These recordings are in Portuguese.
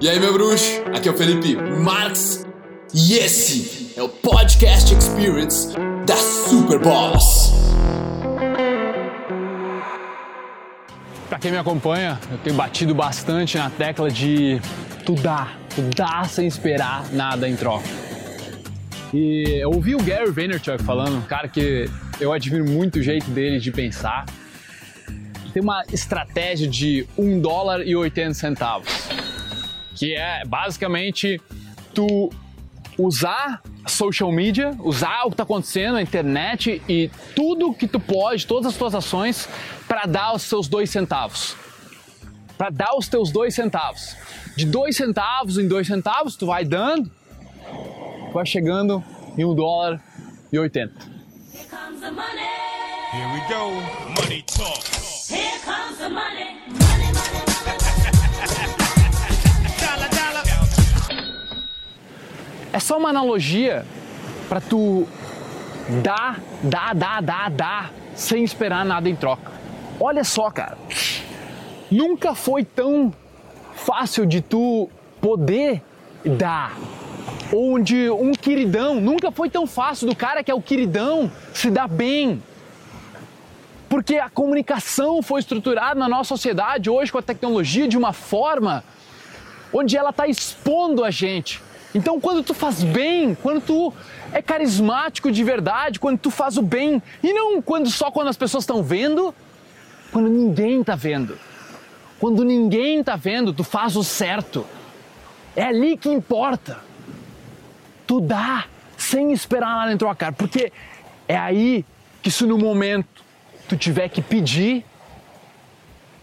E aí, meu bruxo? Aqui é o Felipe Marx e esse é o Podcast Experience da Super Boss. Pra quem me acompanha, eu tenho batido bastante na tecla de tu dá, tu dá sem esperar nada em troca. E eu ouvi o Gary Vaynerchuk falando, um cara que eu admiro muito o jeito dele de pensar. Tem uma estratégia de 1 dólar e 80 centavos que é basicamente tu usar social media, usar o que está acontecendo na internet e tudo que tu pode, todas as tuas ações, para dar os seus dois centavos. Para dar os teus dois centavos. De dois centavos em dois centavos, tu vai dando, tu vai chegando em um dólar e oitenta. Here we go, money talk. Here comes the money. É só uma analogia para tu dar, dar, dar, dar, dar, sem esperar nada em troca. Olha só, cara. Nunca foi tão fácil de tu poder dar. Onde um queridão, nunca foi tão fácil do cara que é o queridão se dar bem. Porque a comunicação foi estruturada na nossa sociedade hoje com a tecnologia de uma forma onde ela está expondo a gente então, quando tu faz bem, quando tu é carismático de verdade, quando tu faz o bem, e não quando só quando as pessoas estão vendo, quando ninguém está vendo. Quando ninguém está vendo, tu faz o certo. É ali que importa. Tu dá sem esperar nada em troca, porque é aí que se no momento tu tiver que pedir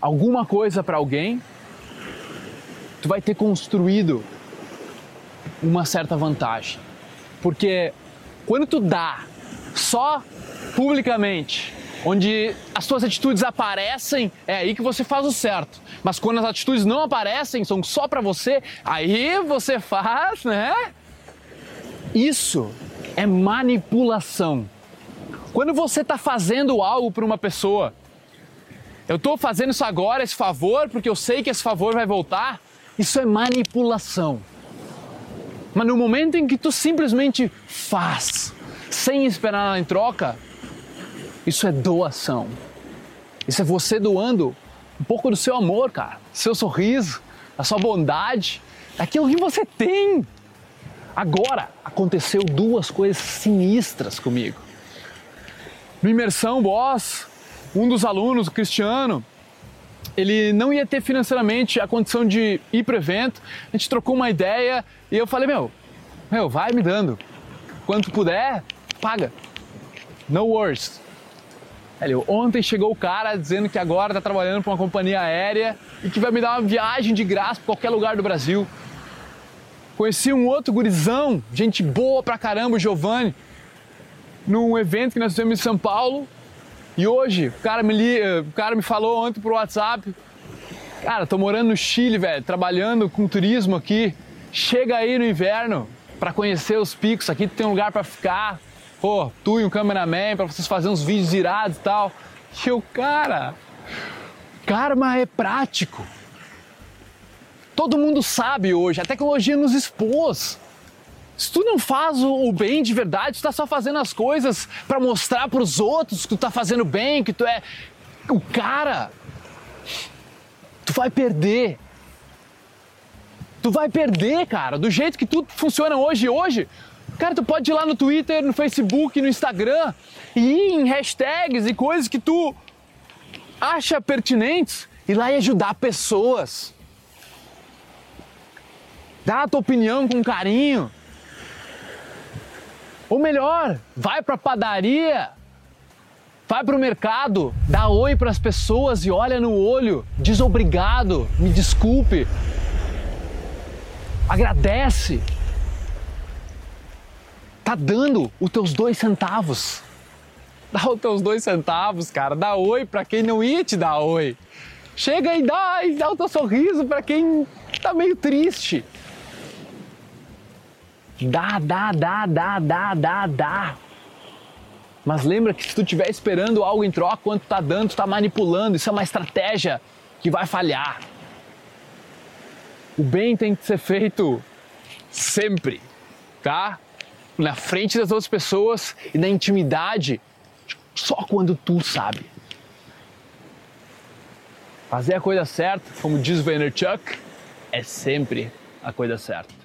alguma coisa para alguém, tu vai ter construído uma certa vantagem. Porque quando tu dá só publicamente, onde as tuas atitudes aparecem, é aí que você faz o certo. Mas quando as atitudes não aparecem, são só para você, aí você faz, né? Isso é manipulação. Quando você está fazendo algo para uma pessoa, eu estou fazendo isso agora, esse favor, porque eu sei que esse favor vai voltar, isso é manipulação. Mas no momento em que tu simplesmente faz, sem esperar nada em troca, isso é doação. Isso é você doando um pouco do seu amor, cara, seu sorriso, a sua bondade, aquilo que você tem. Agora aconteceu duas coisas sinistras comigo. No imersão boss, um dos alunos, o Cristiano, ele não ia ter financeiramente a condição de ir para o evento. A gente trocou uma ideia e eu falei, meu, meu, vai me dando. Quanto puder, paga. No worries. Ele, ontem chegou o cara dizendo que agora está trabalhando para uma companhia aérea e que vai me dar uma viagem de graça para qualquer lugar do Brasil. Conheci um outro gurizão, gente boa pra caramba, o Giovanni, num evento que nós fizemos em São Paulo. E hoje, o cara me, li, o cara me falou ontem pro WhatsApp, cara, tô morando no Chile, velho, trabalhando com turismo aqui. Chega aí no inverno para conhecer os picos, aqui tem um lugar para ficar. Pô, tu e um cameraman para vocês fazerem uns vídeos irados e tal. E o cara, karma é prático. Todo mundo sabe hoje, a tecnologia nos expôs. Se tu não faz o bem de verdade, tu está só fazendo as coisas para mostrar para os outros que tu está fazendo bem, que tu é o cara. Tu vai perder. Tu vai perder, cara, do jeito que tudo funciona hoje. Hoje, cara, tu pode ir lá no Twitter, no Facebook, no Instagram e ir em hashtags e coisas que tu acha pertinentes e lá e ajudar pessoas. Dá a tua opinião com carinho. Ou melhor, vai para a padaria, vai para o mercado, dá oi para as pessoas e olha no olho, diz obrigado, me desculpe, agradece. Tá dando os teus dois centavos. Dá os teus dois centavos, cara. Dá oi para quem não ia te dar oi. Chega e dá, e dá o teu sorriso para quem tá meio triste. Dá, dá, dá, dá, dá, dá, dá. Mas lembra que se tu estiver esperando algo em troca, quando tu tá dando, tu tá manipulando. Isso é uma estratégia que vai falhar. O bem tem que ser feito sempre, tá? Na frente das outras pessoas e na intimidade, só quando tu sabe. Fazer a coisa certa, como diz o Vaynerchuk, é sempre a coisa certa.